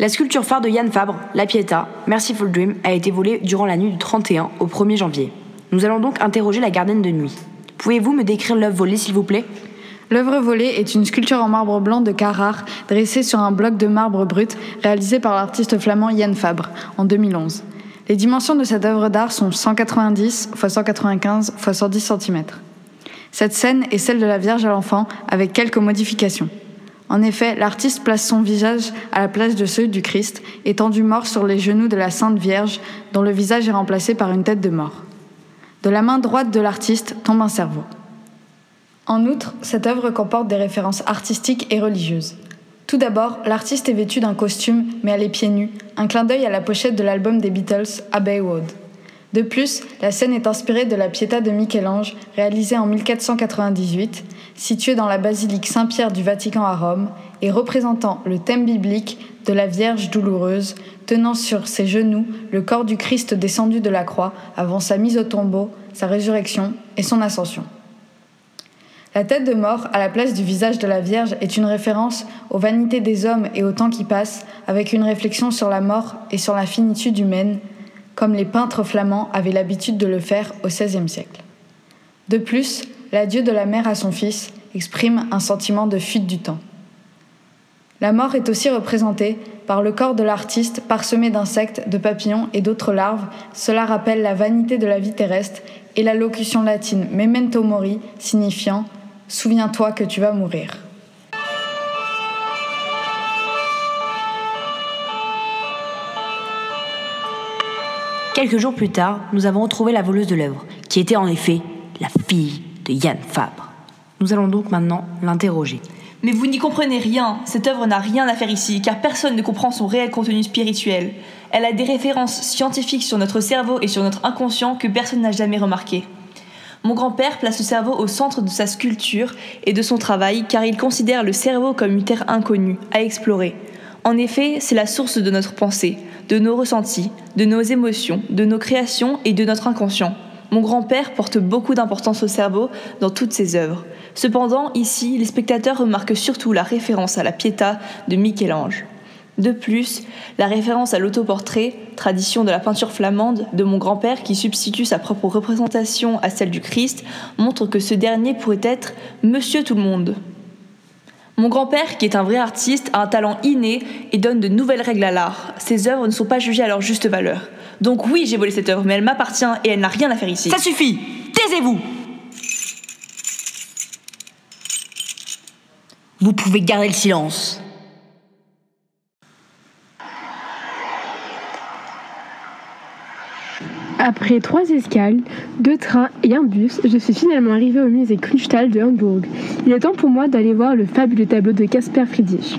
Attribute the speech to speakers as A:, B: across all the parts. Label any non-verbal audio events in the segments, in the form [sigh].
A: La sculpture phare de Yann Fabre, La Pietà, Merciful Dream, a été volée durant la nuit du 31 au 1er janvier. Nous allons donc interroger la gardienne de nuit. Pouvez-vous me décrire l'œuvre volée, s'il vous plaît?
B: L'œuvre volée est une sculpture en marbre blanc de Carrare dressée sur un bloc de marbre brut réalisé par l'artiste flamand Yann Fabre en 2011. Les dimensions de cette œuvre d'art sont 190 x 195 x 110 cm. Cette scène est celle de la Vierge à l'enfant avec quelques modifications. En effet, l'artiste place son visage à la place de celui du Christ, étendu mort sur les genoux de la Sainte Vierge, dont le visage est remplacé par une tête de mort. De la main droite de l'artiste tombe un cerveau. En outre, cette œuvre comporte des références artistiques et religieuses. Tout d'abord, l'artiste est vêtu d'un costume, mais elle est pieds nus, un clin d'œil à la pochette de l'album des Beatles, Abbey Road. De plus, la scène est inspirée de la Pietà de Michel-Ange, réalisée en 1498, située dans la basilique Saint-Pierre du Vatican à Rome, et représentant le thème biblique de la Vierge douloureuse, tenant sur ses genoux le corps du Christ descendu de la croix avant sa mise au tombeau, sa résurrection et son ascension. La tête de mort à la place du visage de la Vierge est une référence aux vanités des hommes et au temps qui passe, avec une réflexion sur la mort et sur la finitude humaine, comme les peintres flamands avaient l'habitude de le faire au XVIe siècle. De plus, l'adieu de la mère à son fils exprime un sentiment de fuite du temps. La mort est aussi représentée par le corps de l'artiste parsemé d'insectes, de papillons et d'autres larves. Cela rappelle la vanité de la vie terrestre et la locution latine memento mori signifiant Souviens-toi que tu vas mourir.
A: Quelques jours plus tard, nous avons retrouvé la voleuse de l'œuvre, qui était en effet la fille de Yann Fabre. Nous allons donc maintenant l'interroger.
C: Mais vous n'y comprenez rien, cette œuvre n'a rien à faire ici, car personne ne comprend son réel contenu spirituel. Elle a des références scientifiques sur notre cerveau et sur notre inconscient que personne n'a jamais remarquées. Mon grand-père place le cerveau au centre de sa sculpture et de son travail car il considère le cerveau comme une terre inconnue, à explorer. En effet, c'est la source de notre pensée, de nos ressentis, de nos émotions, de nos créations et de notre inconscient. Mon grand-père porte beaucoup d'importance au cerveau dans toutes ses œuvres. Cependant, ici, les spectateurs remarquent surtout la référence à la Pietà de Michel-Ange. De plus, la référence à l'autoportrait, tradition de la peinture flamande de mon grand-père qui substitue sa propre représentation à celle du Christ, montre que ce dernier pourrait être Monsieur tout le monde. Mon grand-père, qui est un vrai artiste, a un talent inné et donne de nouvelles règles à l'art. Ses œuvres ne sont pas jugées à leur juste valeur. Donc oui, j'ai volé cette œuvre, mais elle m'appartient et elle n'a rien à faire ici.
A: Ça suffit Taisez-vous Vous pouvez garder le silence.
D: Après trois escales, deux trains et un bus, je suis finalement arrivée au musée Kunsthal de Hambourg. Il est temps pour moi d'aller voir le fabuleux tableau de Caspar Friedrich.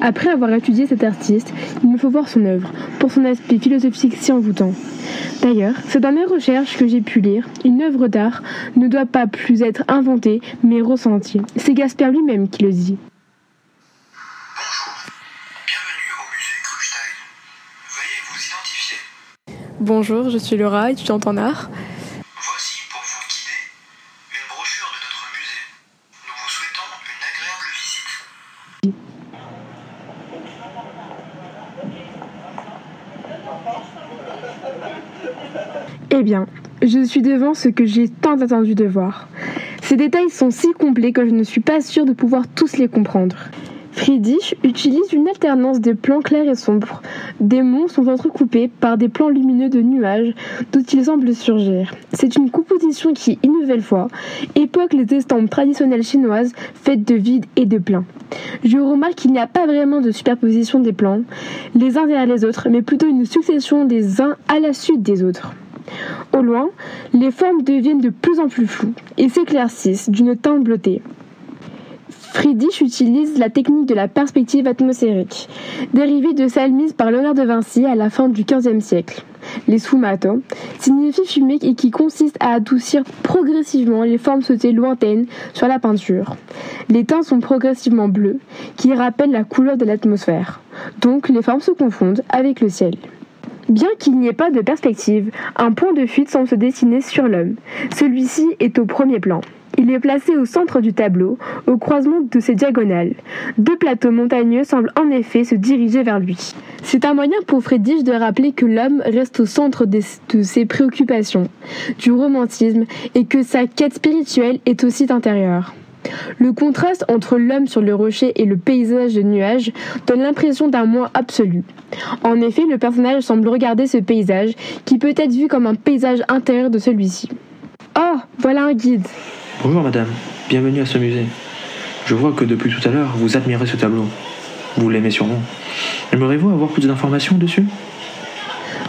D: Après avoir étudié cet artiste, il me faut voir son œuvre, pour son aspect philosophique si envoûtant. D'ailleurs, c'est dans mes recherches que j'ai pu lire, une œuvre d'art ne doit pas plus être inventée, mais ressentie. C'est Gaspard lui-même qui le dit.
E: Bonjour, je suis Laura, étudiante en art.
F: Voici pour vous guider une brochure de notre musée. Nous vous souhaitons une agréable visite.
D: Eh bien, je suis devant ce que j'ai tant attendu de voir. Ces détails sont si complets que je ne suis pas sûre de pouvoir tous les comprendre. Friedrich utilise une alternance des plans clairs et sombres. Des monts sont entrecoupés par des plans lumineux de nuages dont ils semblent surgir. C'est une composition qui, une nouvelle fois, époque les estampes traditionnelles chinoises faites de vide et de plein. Je remarque qu'il n'y a pas vraiment de superposition des plans, les uns derrière les autres, mais plutôt une succession des uns à la suite des autres. Au loin, les formes deviennent de plus en plus floues et s'éclaircissent d'une teinte bleutée. Friedrich utilise la technique de la perspective atmosphérique, dérivée de celle mise par Léonard de Vinci à la fin du XVe siècle. Les sfumato signifie fumer et qui consiste à adoucir progressivement les formes sautées lointaines sur la peinture. Les teints sont progressivement bleus, qui rappellent la couleur de l'atmosphère. Donc les formes se confondent avec le ciel. Bien qu'il n'y ait pas de perspective, un point de fuite semble se dessiner sur l'homme. Celui-ci est au premier plan. Il est placé au centre du tableau, au croisement de ses diagonales. Deux plateaux montagneux semblent en effet se diriger vers lui. C'est un moyen pour Friedrich de rappeler que l'homme reste au centre de ses préoccupations, du romantisme, et que sa quête spirituelle est aussi intérieure. Le contraste entre l'homme sur le rocher et le paysage de nuages donne l'impression d'un moi absolu. En effet, le personnage semble regarder ce paysage, qui peut être vu comme un paysage intérieur de celui-ci. Oh, voilà un guide.
G: Bonjour madame, bienvenue à ce musée. Je vois que depuis tout à l'heure, vous admirez ce tableau. Vous l'aimez sûrement. Aimeriez-vous avoir plus d'informations dessus?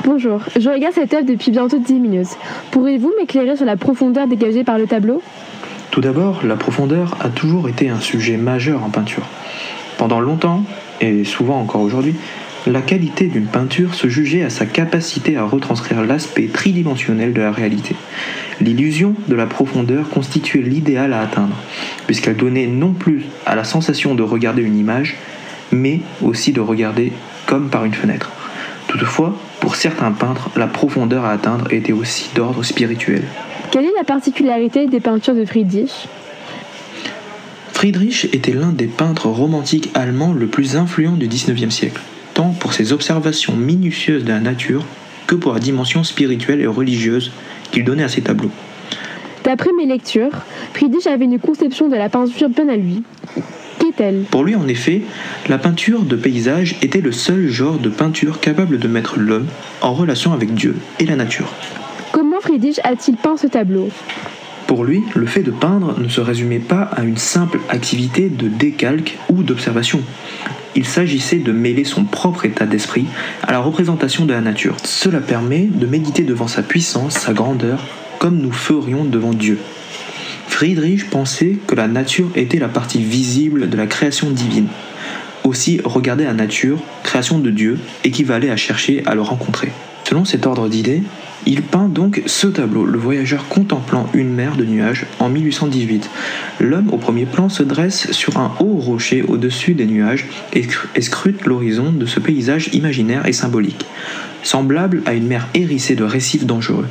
D: Bonjour, je regarde cette œuvre depuis bientôt 10 minutes. Pourriez-vous m'éclairer sur la profondeur dégagée par le tableau?
G: Tout d'abord, la profondeur a toujours été un sujet majeur en peinture. Pendant longtemps, et souvent encore aujourd'hui, la qualité d'une peinture se jugeait à sa capacité à retranscrire l'aspect tridimensionnel de la réalité. L'illusion de la profondeur constituait l'idéal à atteindre, puisqu'elle donnait non plus à la sensation de regarder une image, mais aussi de regarder comme par une fenêtre. Toutefois, pour certains peintres, la profondeur à atteindre était aussi d'ordre spirituel.
D: Quelle est la particularité des peintures de Friedrich?
G: Friedrich était l'un des peintres romantiques allemands le plus influent du XIXe siècle, tant pour ses observations minutieuses de la nature que pour la dimension spirituelle et religieuse qu'il donnait à ses tableaux.
D: D'après mes lectures, Friedrich avait une conception de la peinture bien à lui. Qu'est-elle?
G: Pour lui, en effet, la peinture de paysage était le seul genre de peinture capable de mettre l'homme en relation avec Dieu et la nature.
D: Comment Friedrich a-t-il peint ce tableau?
G: Pour lui, le fait de peindre ne se résumait pas à une simple activité de décalque ou d'observation. Il s'agissait de mêler son propre état d'esprit à la représentation de la nature. Cela permet de méditer devant sa puissance, sa grandeur, comme nous ferions devant Dieu. Friedrich pensait que la nature était la partie visible de la création divine. Aussi, regarder la nature, création de Dieu, équivalait à chercher à le rencontrer. Selon cet ordre d'idées, il peint donc ce tableau, le voyageur contemplant une mer de nuages, en 1818. L'homme au premier plan se dresse sur un haut rocher au-dessus des nuages et scr- et scrute l'horizon de ce paysage imaginaire et symbolique, semblable à une mer hérissée de récifs dangereux.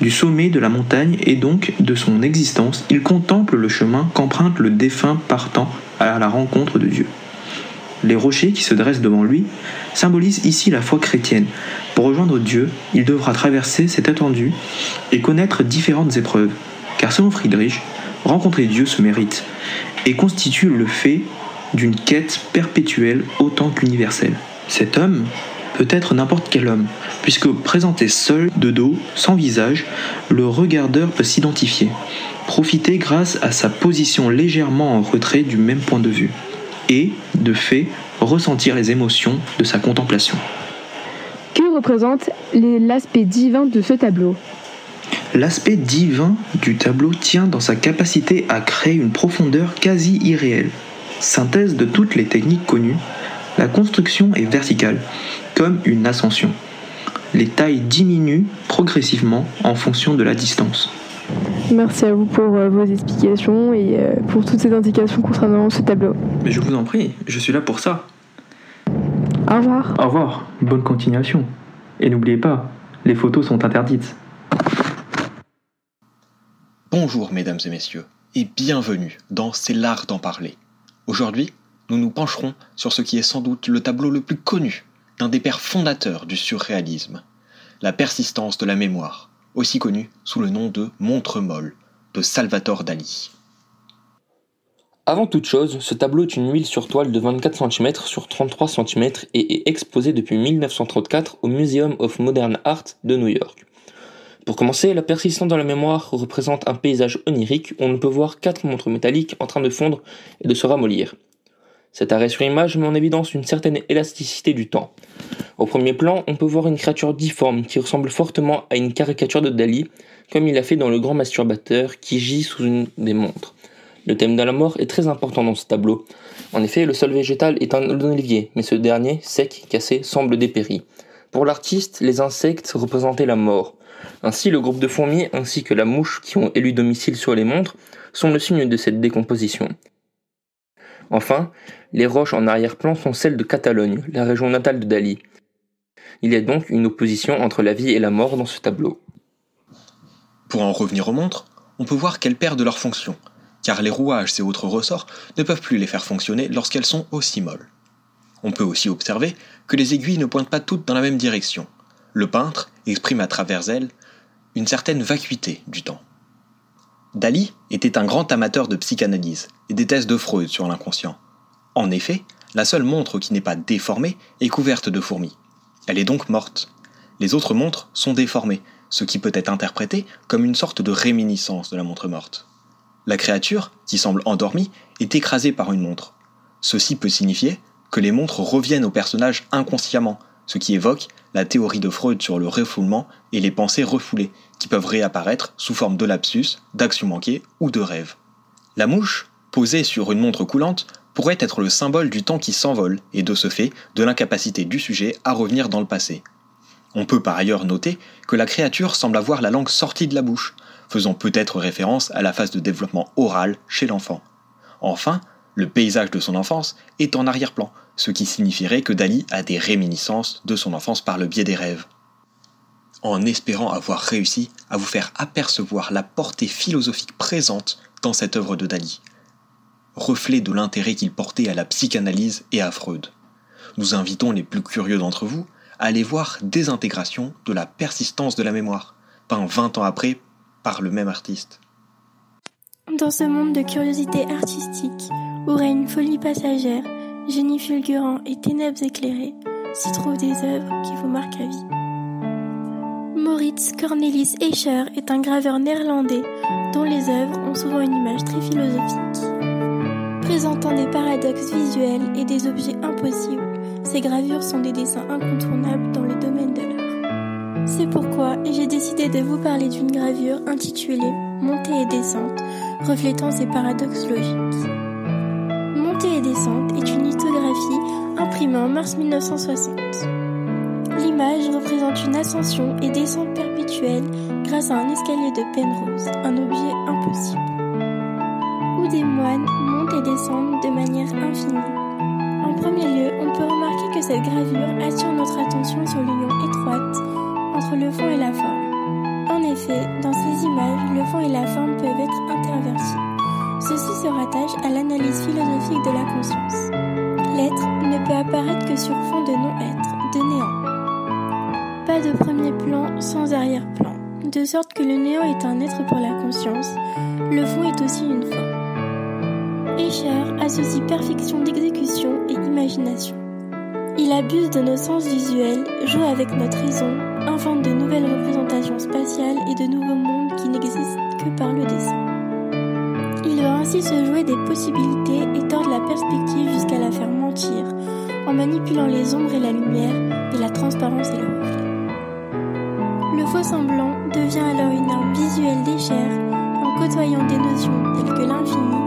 G: Du sommet de la montagne et donc de son existence, il contemple le chemin qu'emprunte le défunt partant à la rencontre de Dieu. Les rochers qui se dressent devant lui symbolisent ici la foi chrétienne. Pour rejoindre Dieu, il devra traverser cette étendue et connaître différentes épreuves. Car selon Friedrich, rencontrer Dieu se mérite et constitue le fait d'une quête perpétuelle autant qu'universelle. Cet homme peut être n'importe quel homme, puisque présenté seul, de dos, sans visage, le regardeur peut s'identifier, profiter grâce à sa position légèrement en retrait du même point de vue, et, de fait, ressentir les émotions de sa contemplation.
D: Que représente l'aspect divin de ce tableau?
G: L'aspect divin du tableau tient dans sa capacité à créer une profondeur quasi irréelle. Synthèse de toutes les techniques connues, la construction est verticale, comme une ascension. Les tailles diminuent progressivement en fonction de la distance.
D: Merci à vous pour euh, vos explications et euh, pour toutes ces indications concernant ce tableau.
G: Mais je vous en prie, je suis là pour ça.
D: Au revoir.
G: Au revoir, bonne continuation. Et n'oubliez pas, les photos sont interdites.
H: Bonjour mesdames et messieurs, et bienvenue dans C'est l'art d'en parler. Aujourd'hui, nous nous pencherons sur ce qui est sans doute le tableau le plus connu d'un des pères fondateurs du surréalisme, la persistance de la mémoire, aussi connu sous le nom de Montre molle de Salvatore Dali.
I: Avant toute chose, ce tableau est une huile sur toile de 24 cm sur 33 cm et est exposé depuis 1934 au Museum of Modern Art de New York. Pour commencer, la persistance dans la mémoire représente un paysage onirique où on peut voir quatre montres métalliques en train de fondre et de se ramollir. Cet arrêt sur image met en évidence une certaine élasticité du temps. Au premier plan, on peut voir une créature difforme qui ressemble fortement à une caricature de Dali, comme il a fait dans Le Grand Masturbateur qui gît sous une des montres. Le thème de la mort est très important dans ce tableau. En effet, le sol végétal est un olivier, mais ce dernier, sec, cassé, semble dépéri. Pour l'artiste, les insectes représentaient la mort. Ainsi, le groupe de fourmis ainsi que la mouche qui ont élu domicile sur les montres sont le signe de cette décomposition. Enfin, les roches en arrière-plan sont celles de Catalogne, la région natale de Dali. Il y a donc une opposition entre la vie et la mort dans ce tableau.
H: Pour en revenir aux montres, on peut voir qu'elles perdent leur fonction, car les rouages et autres ressorts ne peuvent plus les faire fonctionner lorsqu'elles sont aussi molles. On peut aussi observer que les aiguilles ne pointent pas toutes dans la même direction. Le peintre exprime à travers elles une certaine vacuité du temps. Dali était un grand amateur de psychanalyse et des thèses de Freud sur l'inconscient. En effet, la seule montre qui n'est pas déformée est couverte de fourmis. Elle est donc morte. Les autres montres sont déformées, ce qui peut être interprété comme une sorte de réminiscence de la montre morte. La créature, qui semble endormie, est écrasée par une montre. Ceci peut signifier que les montres reviennent au personnage inconsciemment, ce qui évoque la théorie de Freud sur le refoulement et les pensées refoulées, qui peuvent réapparaître sous forme de lapsus, d'actions manquées ou de rêves. La mouche, posée sur une montre coulante, pourrait être le symbole du temps qui s'envole et de ce fait de l'incapacité du sujet à revenir dans le passé. On peut par ailleurs noter que la créature semble avoir la langue sortie de la bouche, faisant peut-être référence à la phase de développement oral chez l'enfant. Enfin, le paysage de son enfance est en arrière-plan, ce qui signifierait que Dali a des réminiscences de son enfance par le biais des rêves. En espérant avoir réussi à vous faire apercevoir la portée philosophique présente dans cette œuvre de Dali, reflet de l'intérêt qu'il portait à la psychanalyse et à Freud. Nous invitons les plus curieux d'entre vous à aller voir Désintégration de la persistance de la mémoire, peint 20 ans après par le même artiste.
J: Dans ce monde de curiosité artistique, où règne folie passagère, génie fulgurant et ténèbres éclairées, s'y trouvent des œuvres qui vous marquent à vie. Moritz Cornelis Escher est un graveur néerlandais dont les œuvres ont souvent une image très philosophique. Présentant des paradoxes visuels et des objets impossibles, ces gravures sont des dessins incontournables dans le domaine de l'art. C'est pourquoi j'ai décidé de vous parler d'une gravure intitulée Montée et descente, reflétant ces paradoxes logiques. Montée et descente est une lithographie imprimée en mars 1960. L'image représente une ascension et descente perpétuelle grâce à un escalier de Penrose, un objet impossible. Où des moines montent et descendent de manière infinie. En premier lieu, on peut remarquer que cette gravure attire notre attention sur l'union étroite entre le fond et la forme. En effet, dans ces images, le fond et la forme peuvent être intervertis. Ceci se rattache à l'analyse philosophique de la conscience. L'être ne peut apparaître que sur fond de non-être, de néant. Pas de premier plan sans arrière-plan, de sorte que le néant est un être pour la conscience, le fond est aussi une forme. Escher associe perfection d'exécution et imagination. Il abuse de nos sens visuels, joue avec notre raison, invente de nouvelles représentations spatiales et de nouveaux mondes qui n'existent que par le dessin. Ainsi se jouer des possibilités et tordre la perspective jusqu'à la faire mentir, en manipulant les ombres et la lumière, et la transparence et le reflet. Le faux semblant devient alors une arme visuelle d'échelle en côtoyant des notions telles que l'infini,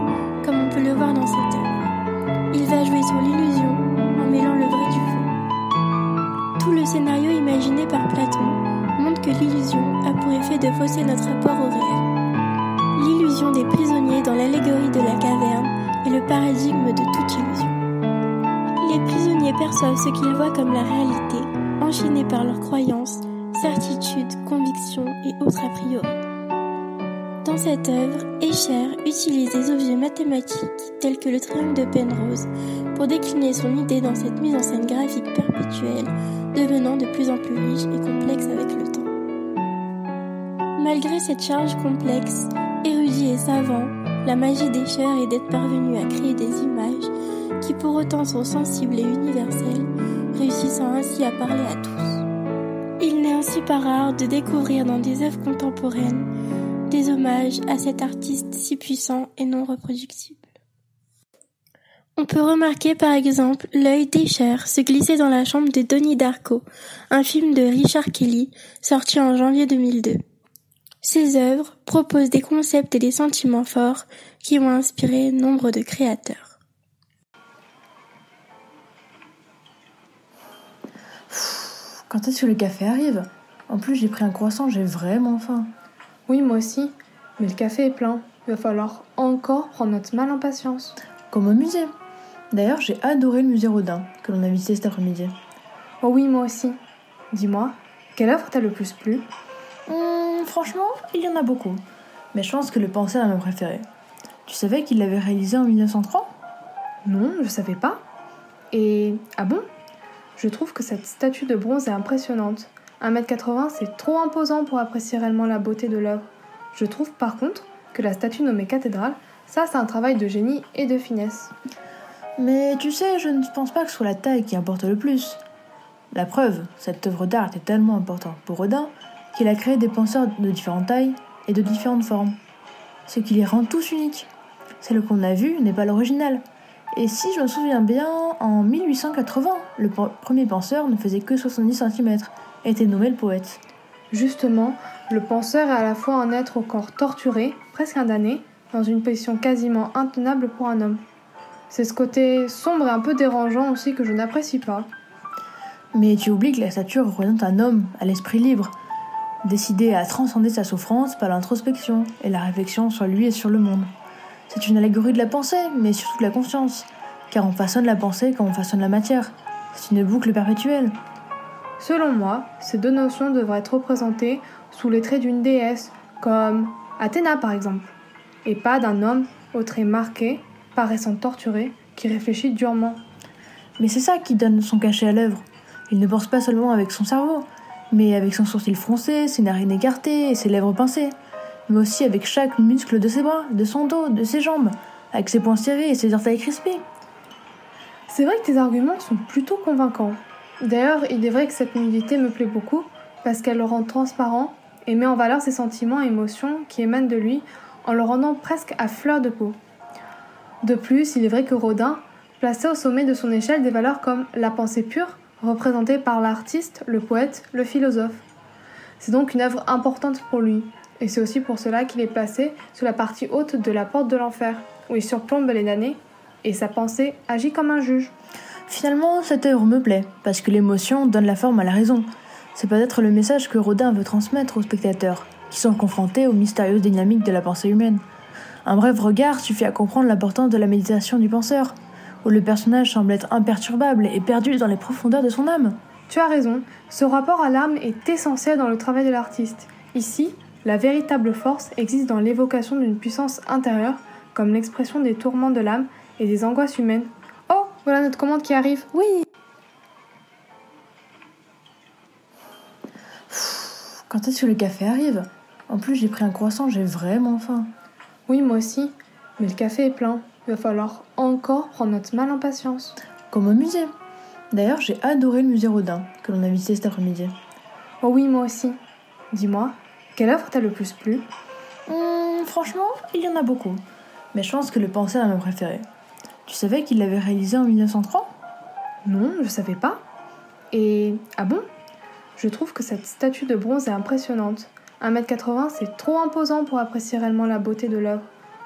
J: comme on peut le voir dans cette œuvre. Il va jouer sur l'illusion en mêlant le vrai du faux. Tout le scénario imaginé par Platon montre que l'illusion a pour effet de fausser notre rapport au réel. L'illusion des prisonniers dans l'allégorie de la caverne est le paradigme de toute illusion. Les prisonniers perçoivent ce qu'ils voient comme la réalité, enchaînés par leurs croyances, certitudes, convictions et autres a priori. Dans cette œuvre, Escher utilise des objets mathématiques tels que le triangle de Penrose pour décliner son idée dans cette mise en scène graphique perpétuelle, devenant de plus en plus riche et complexe avec le temps. Malgré cette charge complexe, érudit et savant, la magie d'Escher est d'être parvenu à créer des images qui pour autant sont sensibles et universelles, réussissant ainsi à parler à tous. Il n'est ainsi pas rare de découvrir dans des œuvres contemporaines des hommages à cet artiste si puissant et non reproductible. On peut remarquer par exemple l'œil d'Escher se glisser dans la chambre de Donnie Darko, un film de Richard Kelly sorti en janvier 2002. Ces œuvres proposent des concepts et des sentiments forts qui ont inspiré nombre de créateurs.
K: Quand est-ce que le café arrive? En plus, j'ai pris un croissant, j'ai vraiment faim.
E: Oui, moi aussi. Mais le café est plein. Il va falloir encore prendre notre mal en patience.
K: Comme au musée. D'ailleurs, j'ai adoré le musée Rodin que l'on a visité cet après-midi.
E: Oh oui, moi aussi. Dis-moi, quelle œuvre t'a le plus plu?
K: Franchement, il y en a beaucoup. Mais je pense que le penseur est mon préféré. Tu savais qu'il l'avait réalisé en 1903
E: Non, je savais pas. Et ah bon? Je trouve que cette statue de bronze est impressionnante. 1m80, c'est trop imposant pour apprécier réellement la beauté de l'œuvre. Je trouve par contre que la statue nommée cathédrale, ça c'est un travail de génie et de finesse.
K: Mais tu sais, je ne pense pas que ce soit la taille qui importe le plus. La preuve, cette œuvre d'art était tellement importante pour Rodin qu'il a créé des penseurs de différentes tailles et de différentes formes. Ce qui les rend tous uniques. Celle qu'on a vue n'est pas l'original. Et si je me souviens bien, en 1880, le premier penseur ne faisait que 70 cm et était nommé le poète.
E: Justement, le penseur est à la fois un être au corps torturé, presque indamné, dans une position quasiment intenable pour un homme. C'est ce côté sombre et un peu dérangeant aussi que je n'apprécie pas.
K: Mais tu oublies que la statue représente un homme à l'esprit libre, décidé à transcender sa souffrance par l'introspection et la réflexion sur lui et sur le monde. C'est une allégorie de la pensée, mais surtout de la conscience, car on façonne la pensée comme on façonne la matière. C'est une boucle perpétuelle.
E: Selon moi, ces deux notions devraient être représentées sous les traits d'une déesse, comme Athéna par exemple, et pas d'un homme aux traits marqués, paraissant torturé, qui réfléchit durement.
K: Mais c'est ça qui donne son cachet à l'œuvre. Il ne pense pas seulement avec son cerveau, mais avec son sourcil froncé, ses narines écartées et ses lèvres pincées, mais aussi avec chaque muscle de ses bras, de son dos, de ses jambes, avec ses poings serrés et ses orteils crispés.
E: C'est vrai que tes arguments sont plutôt convaincants. D'ailleurs, il est vrai que cette nudité me plaît beaucoup parce qu'elle le rend transparent et met en valeur ses sentiments et émotions qui émanent de lui en le rendant presque à fleur de peau. De plus, il est vrai que Rodin plaçait au sommet de son échelle des valeurs comme la pensée pure, représenté par l'artiste, le poète, le philosophe. C'est donc une œuvre importante pour lui, et c'est aussi pour cela qu'il est placé sous la partie haute de la porte de l'enfer, où il surplombe les damnés, et sa pensée agit comme un juge.
K: Finalement, cette œuvre me plaît, parce que l'émotion donne la forme à la raison. C'est peut-être le message que Rodin veut transmettre aux spectateurs, qui sont confrontés aux mystérieuses dynamiques de la pensée humaine. Un bref regard suffit à comprendre l'importance de la méditation du penseur, où le personnage semble être imperturbable et perdu dans les profondeurs de son âme.
E: Tu as raison, ce rapport à l'âme est essentiel dans le travail de l'artiste. Ici, la véritable force existe dans l'évocation d'une puissance intérieure, comme l'expression des tourments de l'âme et des angoisses humaines. Oh, voilà notre commande qui arrive.
K: Oui. Quand est-ce que le café arrive? En plus, j'ai pris un croissant, j'ai vraiment faim.
E: Oui, moi aussi. Mais le café est plein. Il va falloir encore prendre notre mal en patience.
K: Comme au musée. D'ailleurs, j'ai adoré le musée Rodin que l'on a visité cet après-midi.
E: Oh oui, moi aussi. Dis-moi, quelle œuvre t'a le plus plu?
K: Hum, Franchement, il y en a beaucoup. Mais je pense que le penseur est ma préférée. Tu savais qu'il l'avait réalisé en 1903
E: Non, je savais pas. Et ah bon? Je trouve que cette statue de bronze est impressionnante. 1m80, c'est trop imposant pour apprécier réellement la beauté de l'œuvre.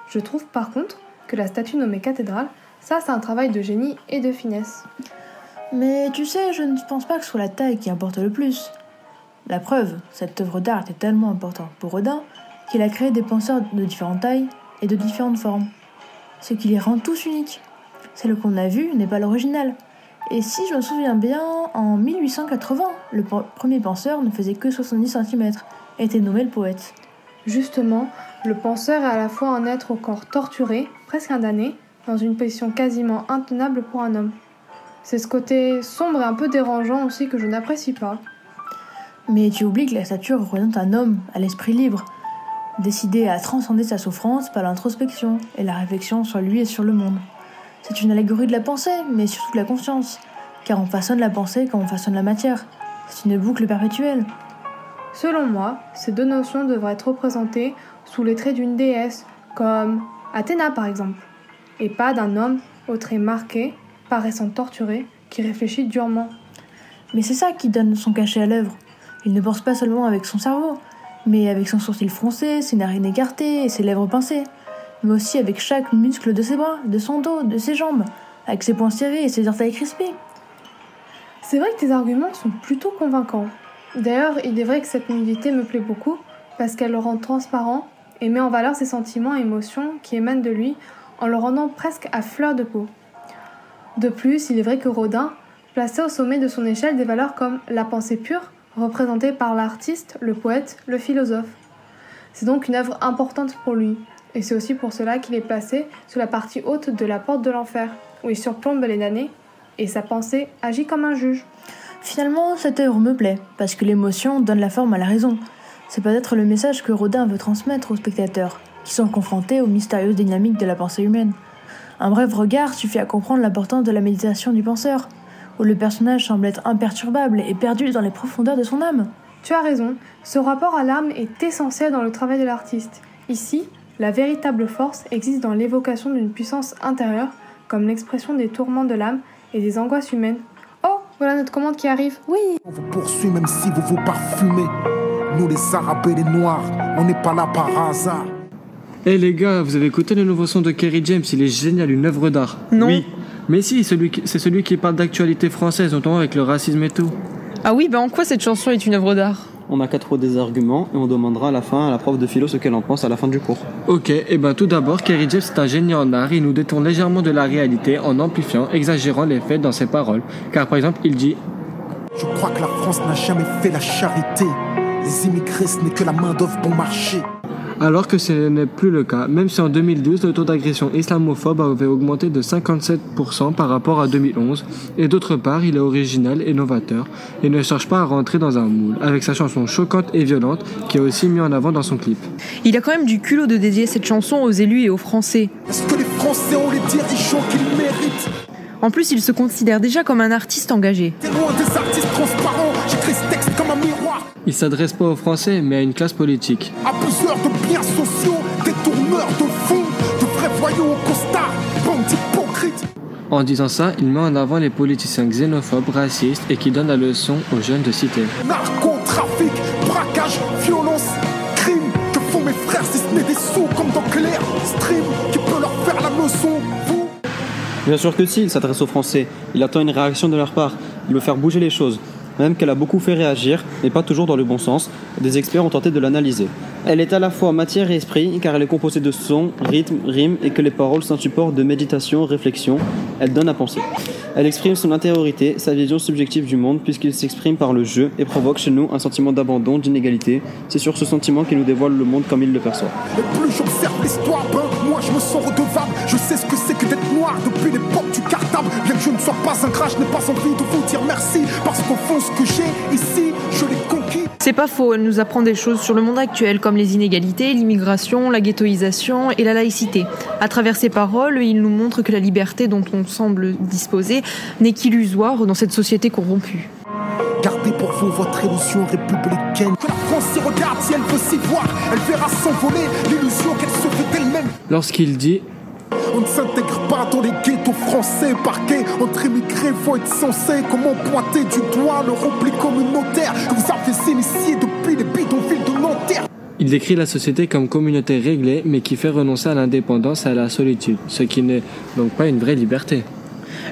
E: Je trouve par contre que la statue nommée cathédrale, ça c'est un travail de génie et de finesse.
K: Mais tu sais, je ne pense pas que ce soit la taille qui importe le plus. La preuve, cette œuvre d'art était tellement importante pour Rodin qu'il a créé des penseurs de différentes tailles et de différentes formes. Ce qui les rend tous uniques. Celle qu'on a vue n'est pas l'original. Et si je me souviens bien, en 1880, le premier penseur ne faisait que 70 cm et était nommé le poète.
E: Justement, le penseur est à la fois un être au corps torturé, presque indamné, dans une position quasiment intenable pour un homme. C'est ce côté sombre et un peu dérangeant aussi que je n'apprécie pas.
K: Mais tu oublies que la statue représente un homme à l'esprit libre, décidé à transcender sa souffrance par l'introspection et la réflexion sur lui et sur le monde. C'est une allégorie de la pensée, mais surtout de la conscience, car on façonne la pensée comme on façonne la matière. C'est une boucle perpétuelle.
E: Selon moi, ces deux notions devraient être représentées sous les traits d'une déesse, comme Athéna par exemple, et pas d'un homme aux traits marqués, paraissant torturé, qui réfléchit durement.
K: Mais c'est ça qui donne son cachet à l'œuvre. Il ne pense pas seulement avec son cerveau, mais avec son sourcil froncé, ses narines écartées et ses lèvres pincées, mais aussi avec chaque muscle de ses bras, de son dos, de ses jambes, avec ses poings serrés et ses orteils crispés.
E: C'est vrai que tes arguments sont plutôt convaincants. D'ailleurs, il est vrai que cette nudité me plaît beaucoup parce qu'elle le rend transparent et met en valeur ses sentiments et émotions qui émanent de lui en le rendant presque à fleur de peau. De plus, il est vrai que Rodin plaçait au sommet de son échelle des valeurs comme la pensée pure, représentée par l'artiste, le poète, le philosophe. C'est donc une œuvre importante pour lui, et c'est aussi pour cela qu'il est placé sous la partie haute de la porte de l'enfer, où il surplombe les damnés, et sa pensée agit comme un juge.
K: Finalement, cette œuvre me plaît, parce que l'émotion donne la forme à la raison. C'est peut-être le message que Rodin veut transmettre aux spectateurs, qui sont confrontés aux mystérieuses dynamiques de la pensée humaine. Un bref regard suffit à comprendre l'importance de la méditation du penseur, où le personnage semble être imperturbable et perdu dans les profondeurs de son âme.
E: Tu as raison, ce rapport à l'âme est essentiel dans le travail de l'artiste. Ici, la véritable force existe dans l'évocation d'une puissance intérieure, comme l'expression des tourments de l'âme et des angoisses humaines. Oh, voilà notre commande qui arrive.
J: Oui.
L: On vous poursuit même si vous vous parfumez. Nous les arabes et les noirs, on n'est pas là par hasard.
M: Eh les gars, vous avez écouté le nouveau son de Kerry James Il est génial, une œuvre d'art.
N: Non.
M: Oui. Mais si, celui c'est celui qui parle d'actualité française, notamment avec le racisme et tout.
N: Ah oui, ben en quoi cette chanson est une œuvre d'art?
O: On n'a qu'à trouver des arguments et on demandera à la fin à la prof de philo ce qu'elle en pense à la fin du cours.
M: Ok, et ben tout d'abord, Kerry James est un génie en art, il nous détourne légèrement de la réalité en amplifiant, exagérant les faits dans ses paroles. Car par exemple, il dit
L: Je crois que la France n'a jamais fait la charité. Les immigrés, ce n'est que la main-d'œuvre bon marché.
M: Alors que ce n'est plus le cas, même si en 2012 le taux d'agression islamophobe avait augmenté de 57% par rapport à 2011, et d'autre part il est original et novateur, et ne cherche pas à rentrer dans un moule, avec sa chanson choquante et violente qui est aussi mis en avant dans son clip.
N: Il a quand même du culot de dédier cette chanson aux élus et aux Français.
L: Est-ce que les Français ont les dirigeants qu'ils méritent?
N: En plus, il se considère déjà comme un artiste engagé.
L: T'es loin des artistes transparents, j'écris
M: Il s'adresse pas aux Français, mais à une classe politique.
L: Abuseurs de biens sociaux, détourneurs de fonds, de vrais voyous au costard, bande d'hypocrites.
M: En disant ça, il met en avant les politiciens xénophobes, racistes et qui donnent la leçon aux jeunes de cité.
L: Narcotrafic, braquage, violence, crime. Que font mes frères si ce n'est des sous comme dans Claire Stream qui peut leur faire la leçon Vous
O: Bien sûr que si, il s'adresse aux Français. Il attend une réaction de leur part. Il veut faire bouger les choses. Même qu'elle a beaucoup fait réagir, mais pas toujours dans le bon sens, des experts ont tenté de l'analyser. Elle est à la fois matière et esprit, car elle est composée de sons, rythmes, rimes, et que les paroles sont support de méditation, réflexion. Elle donne à penser. Elle exprime son intériorité, sa vision subjective du monde, puisqu'il s'exprime par le jeu et provoque chez nous un sentiment d'abandon, d'inégalité. C'est sur ce sentiment qu'il nous dévoile le monde comme il le perçoit.
L: Et plus j'observe l'histoire, moi je me sens redevable. Je sais ce que c'est que d'être noir depuis l'époque du cartable. Bien que je ne sois pas un gras, je n'ai pas envie de vous dire merci. Parce qu'au fond, ce que j'ai ici, je l'ai conquis.
N: C'est pas faux, elle nous apprend des choses sur le monde actuel comme les inégalités, l'immigration, la ghettoisation et la laïcité. À travers ses paroles, il nous montre que la liberté dont on semble disposer n'est qu'illusoire dans cette société corrompue.
L: Vous votre illusion républicaine. Que la France s'y regarde si elle veut s'y voir. Elle verra s'envoler l'illusion qu'elle se fait d'elle-même.
M: Lorsqu'il dit
L: On ne s'intègre pas dans les ghettos français parqués entre immigrés, faut être censé. Comment pointer du doigt le repli communautaire que vous avez initié depuis les bidonvilles de Nanterre
M: Il décrit la société comme communauté réglée, mais qui fait renoncer à l'indépendance et à la solitude, ce qui n'est donc pas une vraie liberté.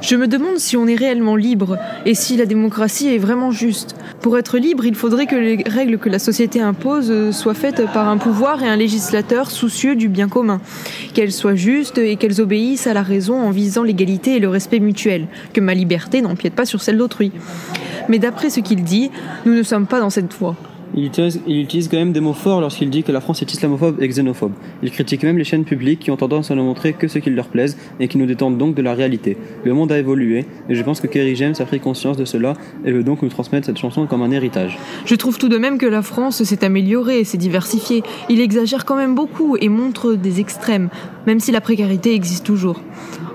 N: Je me demande si on est réellement libre et si la démocratie est vraiment juste. Pour être libre, il faudrait que les règles que la société impose euh, soient faites par un pouvoir et un législateur soucieux du bien commun, qu'elles soient justes et qu'elles obéissent à la raison en visant l'égalité et le respect mutuel, que ma liberté n'empiète pas sur celle d'autrui. Mais d'après ce qu'il dit, nous ne sommes pas dans cette voie.
O: Il utilise, il utilise quand même des mots forts lorsqu'il dit que la France est islamophobe et xénophobe. Il critique même les chaînes publiques qui ont tendance à ne montrer que ce qui leur plaise et qui nous détendent donc de la réalité. Le monde a évolué et je pense que Kerry James a pris conscience de cela et veut donc nous transmettre cette chanson comme un héritage.
N: Je trouve tout de même que la France s'est améliorée et s'est diversifiée. Il exagère quand même beaucoup et montre des extrêmes, même si la précarité existe toujours.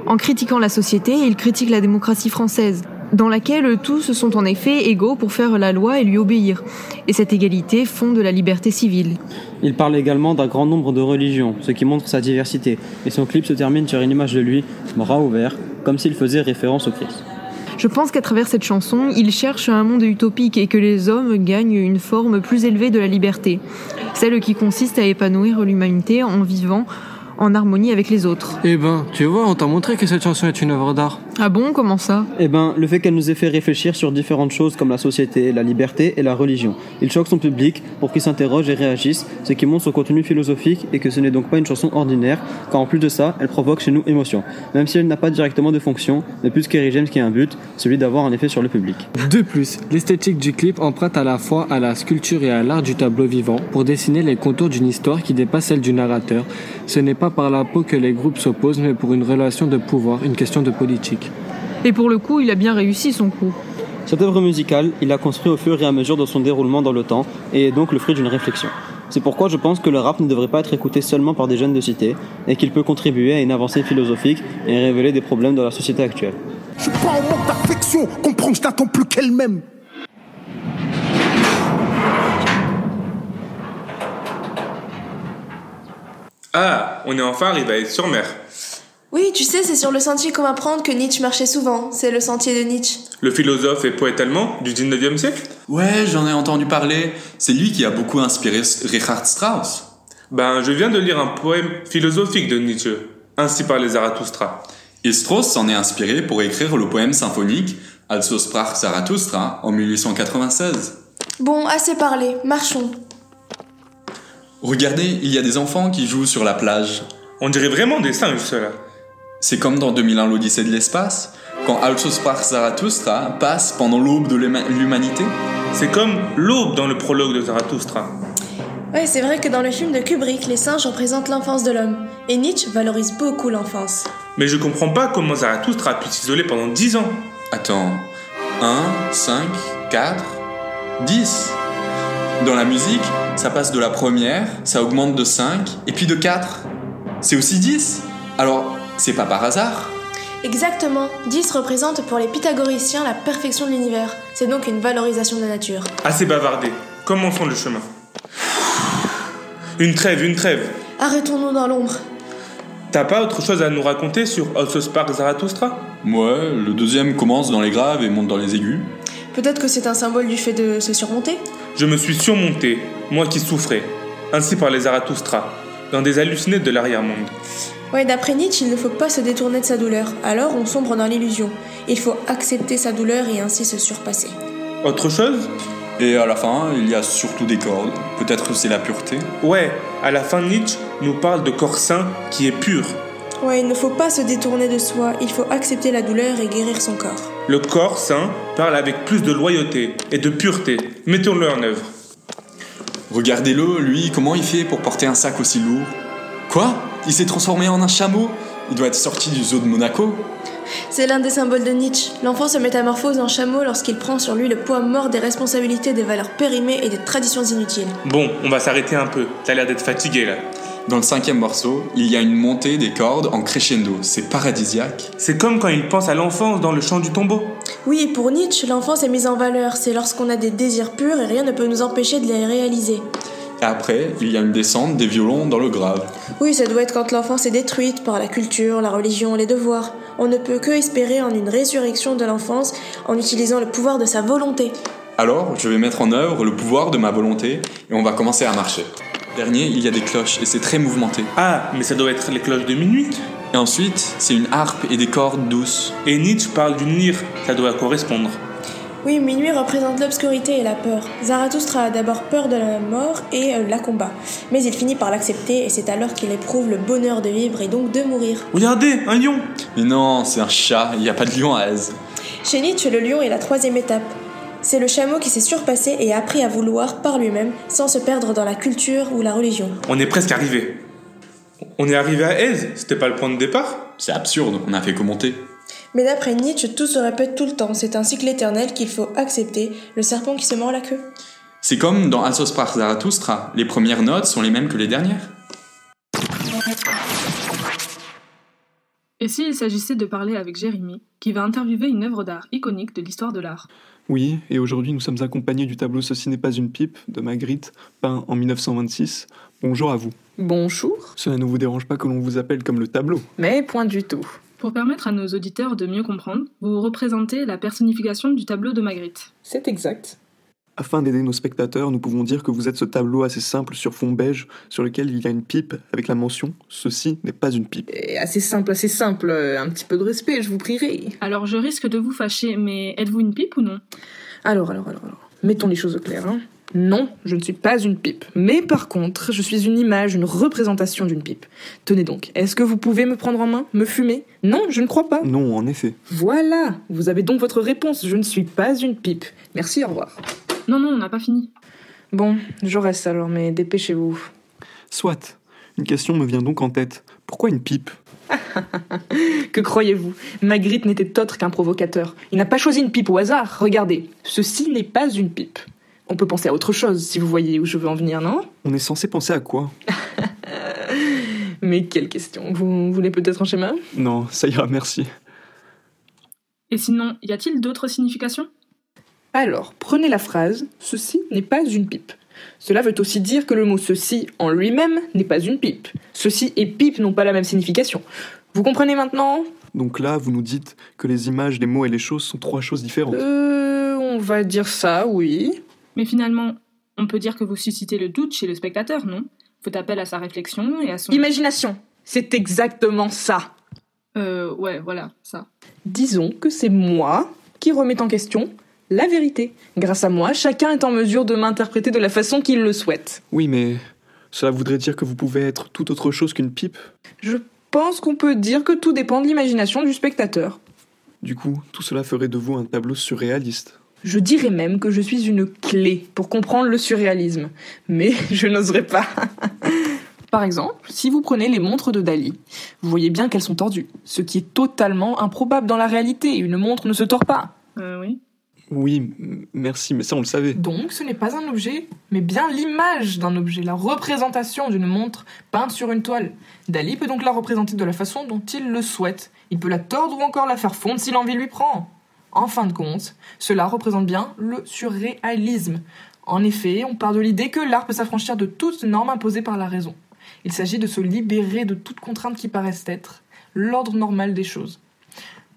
N: En critiquant la société, il critique la démocratie française, dans laquelle tous sont en effet égaux pour faire la loi et lui obéir. Et cette égalité fonde la liberté civile.
O: Il parle également d'un grand nombre de religions, ce qui montre sa diversité, et son clip se termine sur une image de lui, bras ouverts, comme s'il faisait référence au Christ.
N: Je pense qu'à travers cette chanson, il cherche un monde utopique et que les hommes gagnent une forme plus élevée de la liberté, celle qui consiste à épanouir l'humanité en vivant en harmonie avec les autres.
M: Eh ben, tu vois, on t'a montré que cette chanson est une œuvre d'art.
N: Ah bon, comment ça?
O: Eh ben, le fait qu'elle nous ait fait réfléchir sur différentes choses comme la société, la liberté et la religion. Il choque son public pour qu'il s'interroge et réagisse, ce qui montre son contenu philosophique et que ce n'est donc pas une chanson ordinaire, car en plus de ça, elle provoque chez nous émotion. Même si elle n'a pas directement de fonction, mais plus Kerry James qui a un but, celui d'avoir un effet sur le public.
M: De plus, l'esthétique du clip emprunte à la fois à la sculpture et à l'art du tableau vivant pour dessiner les contours d'une histoire qui dépasse celle du narrateur. Ce n'est pas par la peau que les groupes s'opposent, mais pour une relation de pouvoir, une question de politique.
N: Et pour le coup, il a bien réussi son coup.
O: Cette œuvre musicale, il l'a construit au fur et à mesure de son déroulement dans le temps et est donc le fruit d'une réflexion. C'est pourquoi je pense que le rap ne devrait pas être écouté seulement par des jeunes de cité et qu'il peut contribuer à une avancée philosophique et révéler des problèmes dans la société actuelle.
L: Je suis pas en manque d'affection, comprends, je n'attends plus qu'elle-même.
P: Ah, on est enfin arrivé à être sur mer.
Q: Oui, tu sais, c'est sur le sentier qu'on va prendre que Nietzsche marchait souvent. C'est le sentier de Nietzsche.
P: Le philosophe et poète allemand du 19e siècle?
R: Ouais, j'en ai entendu parler. C'est lui qui a beaucoup inspiré Richard Strauss.
P: Ben, je viens de lire un poème philosophique de Nietzsche, ainsi par les Zarathustra.
R: Et Strauss s'en est inspiré pour écrire le poème symphonique Also sprach Zarathustra en 1896.
Q: Bon, assez parlé, marchons.
R: Regardez, il y a des enfants qui jouent sur la plage.
P: On dirait vraiment des singes, ceux-là.
R: C'est comme dans 2001 l'Odyssée de l'espace, quand Also sprach Zarathustra passe pendant l'aube de l'humanité.
P: C'est comme l'aube dans le prologue de Zarathustra.
Q: Ouais, c'est vrai que dans le film de Kubrick, les singes représentent l'enfance de l'homme. Et Nietzsche valorise beaucoup l'enfance.
P: Mais je comprends pas comment Zarathustra a pu s'isoler pendant 10 ans.
R: Attends, 1, 5, 4, 10. Dans la musique, ça passe de la première, ça augmente de 5, et puis de 4. C'est aussi 10. Alors, c'est pas par hasard.
Q: Exactement. 10 représente pour les pythagoriciens la perfection de l'univers. C'est donc une valorisation de la nature.
P: Assez bavardé. Commençons le chemin? Une trêve, une trêve.
Q: Arrêtons-nous dans l'ombre.
P: T'as pas autre chose à nous raconter sur Also sprach Zarathustra?
R: Ouais, le deuxième commence dans les graves et monte dans les aigus.
Q: Peut-être que c'est un symbole du fait de se surmonter
P: Je me suis surmonté, moi qui souffrais, ainsi par les Zarathustra, dans des hallucinés de l'arrière-monde.
Q: Ouais, d'après Nietzsche, il ne faut pas se détourner de sa douleur, alors on sombre dans l'illusion. Il faut accepter sa douleur et ainsi se surpasser.
P: Autre chose?
R: Et à la fin, il y a surtout des cordes. Peut-être c'est la pureté.
P: Ouais, à la fin Nietzsche nous parle de corps sain qui est pur.
Q: Ouais, il ne faut pas se détourner de soi, il faut accepter la douleur et guérir son corps.
P: Le corps sain parle avec plus de loyauté et de pureté. Mettons-le en œuvre.
R: Regardez-le, lui, comment il fait pour porter un sac aussi lourd? Quoi? Il s'est transformé en un chameau? Il doit être sorti du zoo de Monaco?
Q: C'est l'un des symboles de Nietzsche. L'enfant se métamorphose en chameau lorsqu'il prend sur lui le poids mort des responsabilités, des valeurs périmées et des traditions inutiles.
P: Bon, on va s'arrêter un peu. T'as l'air d'être fatigué là.
R: Dans le cinquième morceau, il y a une montée des cordes en crescendo. C'est paradisiaque.
P: C'est comme quand il pense à l'enfance dans le chant du tombeau.
Q: Oui, pour Nietzsche, l'enfance est mise en valeur. C'est lorsqu'on a des désirs purs et rien ne peut nous empêcher de les réaliser.
R: Et après, il y a une descente des violons dans le grave.
Q: Oui, ça doit être quand l'enfance est détruite par la culture, la religion, les devoirs. On ne peut que espérer en une résurrection de l'enfance en utilisant le pouvoir de sa volonté.
R: Alors, je vais mettre en œuvre le pouvoir de ma volonté et on va commencer à marcher. Dernier, il y a des cloches et c'est très mouvementé.
P: Ah, mais ça doit être les cloches de minuit.
R: Et ensuite, c'est une harpe et des cordes douces.
P: Et Nietzsche parle d'une lyre, ça doit correspondre.
Q: Oui, minuit représente l'obscurité et la peur. Zarathustra a d'abord peur de la mort et euh, la combat. Mais il finit par l'accepter et c'est alors qu'il éprouve le bonheur de vivre et donc de mourir.
P: Regardez, un lion
R: Mais non, c'est un chat, il n'y a pas de lion à Aise.
Q: Chez Nietzsche, le lion est la troisième étape. C'est le chameau qui s'est surpassé et appris à vouloir par lui-même, sans se perdre dans la culture ou la religion.
P: On est presque arrivé. On est arrivé à Aise, c'était pas le point de départ?
R: C'est absurde, on a fait que monter.
Q: Mais d'après Nietzsche, tout se répète tout le temps. C'est un cycle éternel qu'il faut accepter, le serpent qui se mord la queue.
R: C'est comme dans Also sprach Zarathustra, les premières notes sont les mêmes que les dernières.
S: Et s'il s'agissait de parler avec Jérémy, qui va interviewer une œuvre d'art iconique de l'histoire de l'art
T: Oui, et aujourd'hui nous sommes accompagnés du tableau Ceci n'est pas une pipe de Magritte, peint en 1926. Bonjour à vous.
U: Bonjour.
T: Cela ne vous dérange pas que l'on vous appelle comme le tableau
U: Mais point du tout.
S: Pour permettre à nos auditeurs de mieux comprendre, vous représentez la personnification du tableau de Magritte.
U: C'est exact.
T: Afin d'aider nos spectateurs, nous pouvons dire que vous êtes ce tableau assez simple sur fond beige sur lequel il y a une pipe avec la mention Ceci n'est pas une pipe.
U: Et assez simple, assez simple. Un petit peu de respect, je vous prierai.
S: Alors je risque de vous fâcher, mais êtes-vous une pipe ou non?
U: Alors, alors, alors, alors. Mettons les choses au clair. Hein. Non, je ne suis pas une pipe. Mais par contre, je suis une image, une représentation d'une pipe. Tenez donc, est-ce que vous pouvez me prendre en main, me fumer? Non, je ne crois pas.
T: Non, en effet.
U: Voilà, vous avez donc votre réponse. Je ne suis pas une pipe. Merci, au revoir.
S: Non, non, on n'a pas fini.
U: Bon, je reste alors, mais dépêchez-vous.
T: Soit. Une question me vient donc en tête. Pourquoi une pipe? [laughs]
U: Que croyez-vous? Magritte n'était autre qu'un provocateur. Il n'a pas choisi une pipe au hasard. Regardez, ceci n'est pas une pipe. On peut penser à autre chose, si vous voyez où je veux en venir, non?
T: On est censé penser à quoi? [laughs]
U: Mais quelle question Vous voulez peut-être un schéma
T: Non, ça ira, merci.
S: Et sinon, y a-t-il d'autres significations?
U: Alors, prenez la phrase Ceci n'est pas une pipe. Cela veut aussi dire que le mot ceci en lui-même n'est pas une pipe. Ceci et pipe n'ont pas la même signification. Vous comprenez maintenant?
T: Donc là, vous nous dites que les images, les mots et les choses sont trois choses différentes.
U: Euh, on va dire ça, oui.
S: Mais finalement, on peut dire que vous suscitez le doute chez le spectateur, non? Faites appel à sa réflexion et à son...
U: Imagination C'est exactement ça
S: Euh, ouais, voilà, ça.
U: Disons que c'est moi qui remets en question la vérité. Grâce à moi, chacun est en mesure de m'interpréter de la façon qu'il le souhaite.
T: Oui, mais cela voudrait dire que vous pouvez être tout autre chose qu'une pipe
U: Je pense qu'on peut dire que tout dépend de l'imagination du spectateur.
T: Du coup, tout cela ferait de vous un tableau surréaliste.
U: Je dirais même que je suis une clé pour comprendre le surréalisme. Mais [laughs] je n'oserais pas. Par exemple, si vous prenez les montres de Dali, vous voyez bien qu'elles sont tordues, ce qui est totalement improbable dans la réalité. Une montre ne se tord pas.
S: Euh, oui.
T: Oui, merci, mais ça on le savait.
U: Donc ce n'est pas un objet, mais bien l'image d'un objet, la représentation d'une montre peinte sur une toile. Dali peut donc la représenter de la façon dont il le souhaite. Il peut la tordre ou encore la faire fondre si l'envie lui prend. En fin de compte, cela représente bien le surréalisme. En effet, on part de l'idée que l'art peut s'affranchir de toute norme imposée par la raison. Il s'agit de se libérer de toute contrainte qui paraissent être l'ordre normal des choses.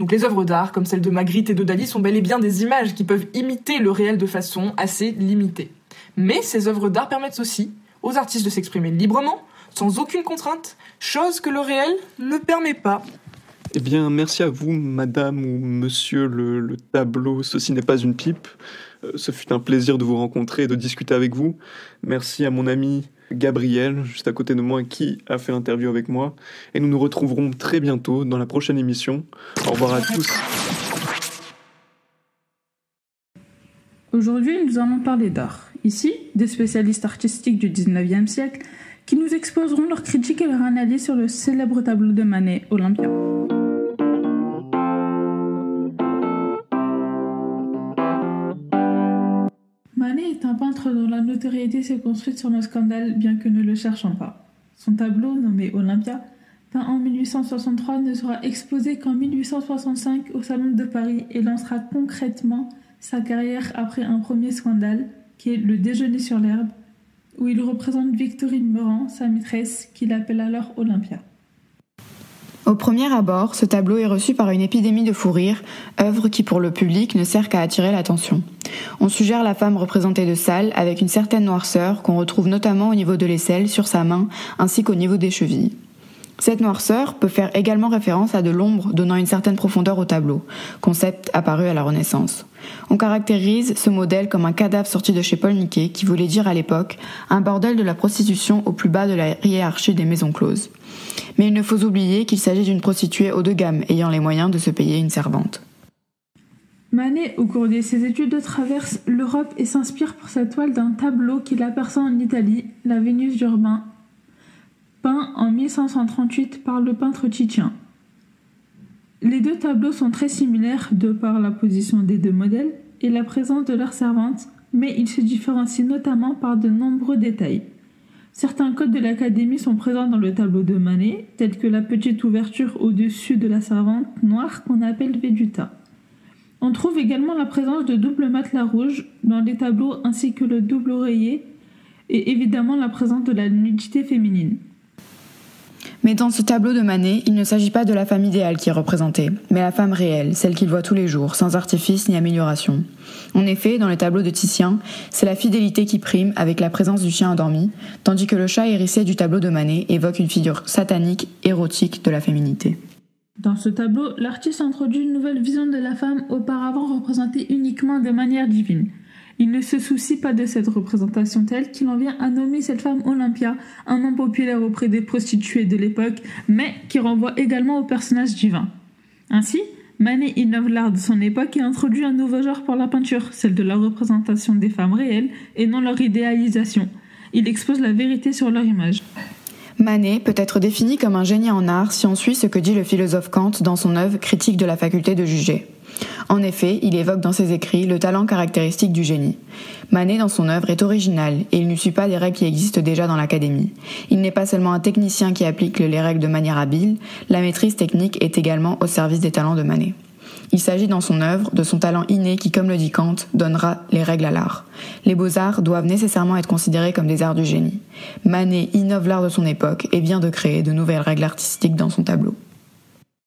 U: Donc les œuvres d'art, comme celles de Magritte et de Dali, sont bel et bien des images qui peuvent imiter le réel de façon assez limitée. Mais ces œuvres d'art permettent aussi aux artistes de s'exprimer librement, sans aucune contrainte, chose que le réel ne permet pas.
T: Eh bien, merci à vous, madame ou monsieur le, le tableau Ceci n'est pas une pipe. Euh, ce fut un plaisir de vous rencontrer et de discuter avec vous. Merci à mon ami Gabriel, juste à côté de moi, qui a fait l'interview avec moi. Et nous nous retrouverons très bientôt dans la prochaine émission. Au revoir à tous.
V: Aujourd'hui, nous allons parler d'art. Ici, des spécialistes artistiques du 19e siècle qui nous exposeront leurs critiques et leur analyse sur le célèbre tableau de Manet, Olympia. Manet est un peintre dont la notoriété s'est construite sur le scandale, bien que ne le cherchant pas. Son tableau, nommé Olympia, peint en 1863, ne sera exposé qu'en 1865 au Salon de Paris et lancera concrètement sa carrière après un premier scandale, qui est le déjeuner sur l'herbe, où il représente Victorine Meurant, sa maîtresse, qu'il appelle alors Olympia.
A: Au premier abord, ce tableau est reçu par une épidémie de fou rire, œuvre qui pour le public ne sert qu'à attirer l'attention. On suggère la femme représentée de sale avec une certaine noirceur qu'on retrouve notamment au niveau de l'aisselle, sur sa main, ainsi qu'au niveau des chevilles. Cette noirceur peut faire également référence à de l'ombre donnant une certaine profondeur au tableau, concept apparu à la Renaissance. On caractérise ce modèle comme un cadavre sorti de chez Paul Niquet, qui voulait dire à l'époque un bordel de la prostitution au plus bas de la hiérarchie des maisons closes. Mais il ne faut oublier qu'il s'agit d'une prostituée haut de gamme ayant les moyens de se payer une servante.
V: Manet, au cours de ses études, traverse l'Europe et s'inspire pour sa toile d'un tableau qu'il aperçoit en Italie, la Vénus d'Urbain, peint en 1538 par le peintre titien. Les deux tableaux sont très similaires de par la position des deux modèles et la présence de leur servante, mais ils se différencient notamment par de nombreux détails. Certains codes de l'Académie sont présents dans le tableau de Manet, tels que la petite ouverture au-dessus de la servante noire qu'on appelle Veduta. On trouve également la présence de double matelas rouge dans les tableaux ainsi que le double oreiller et évidemment la présence de la nudité féminine.
A: Mais dans ce tableau de Manet, il ne s'agit pas de la femme idéale qui est représentée, mais la femme réelle, celle qu'il voit tous les jours, sans artifice ni amélioration. En effet, dans le tableau de Titien, c'est la fidélité qui prime avec la présence du chien endormi, tandis que le chat hérissé du tableau de Manet évoque une figure satanique, érotique de la féminité.
V: Dans ce tableau, l'artiste introduit une nouvelle vision de la femme auparavant représentée uniquement de manière divine. Il ne se soucie pas de cette représentation telle qu'il en vient à nommer cette femme Olympia, un nom populaire auprès des prostituées de l'époque, mais qui renvoie également au personnage divin. Ainsi, Manet innove l'art de son époque et introduit un nouveau genre pour la peinture, celle de la représentation des femmes réelles et non leur idéalisation. Il expose la vérité sur leur image.
A: Manet peut être défini comme un génie en art si on suit ce que dit le philosophe Kant dans son œuvre Critique de la faculté de juger. En effet, il évoque dans ses écrits le talent caractéristique du génie. Manet, dans son œuvre, est original et il ne suit pas des règles qui existent déjà dans l'académie. Il n'est pas seulement un technicien qui applique les règles de manière habile, la maîtrise technique est également au service des talents de Manet. Il s'agit dans son œuvre de son talent inné qui, comme le dit Kant, donnera les règles à l'art. Les beaux-arts doivent nécessairement être considérés comme des arts du génie. Manet innove l'art de son époque et vient de créer de nouvelles règles artistiques dans son tableau.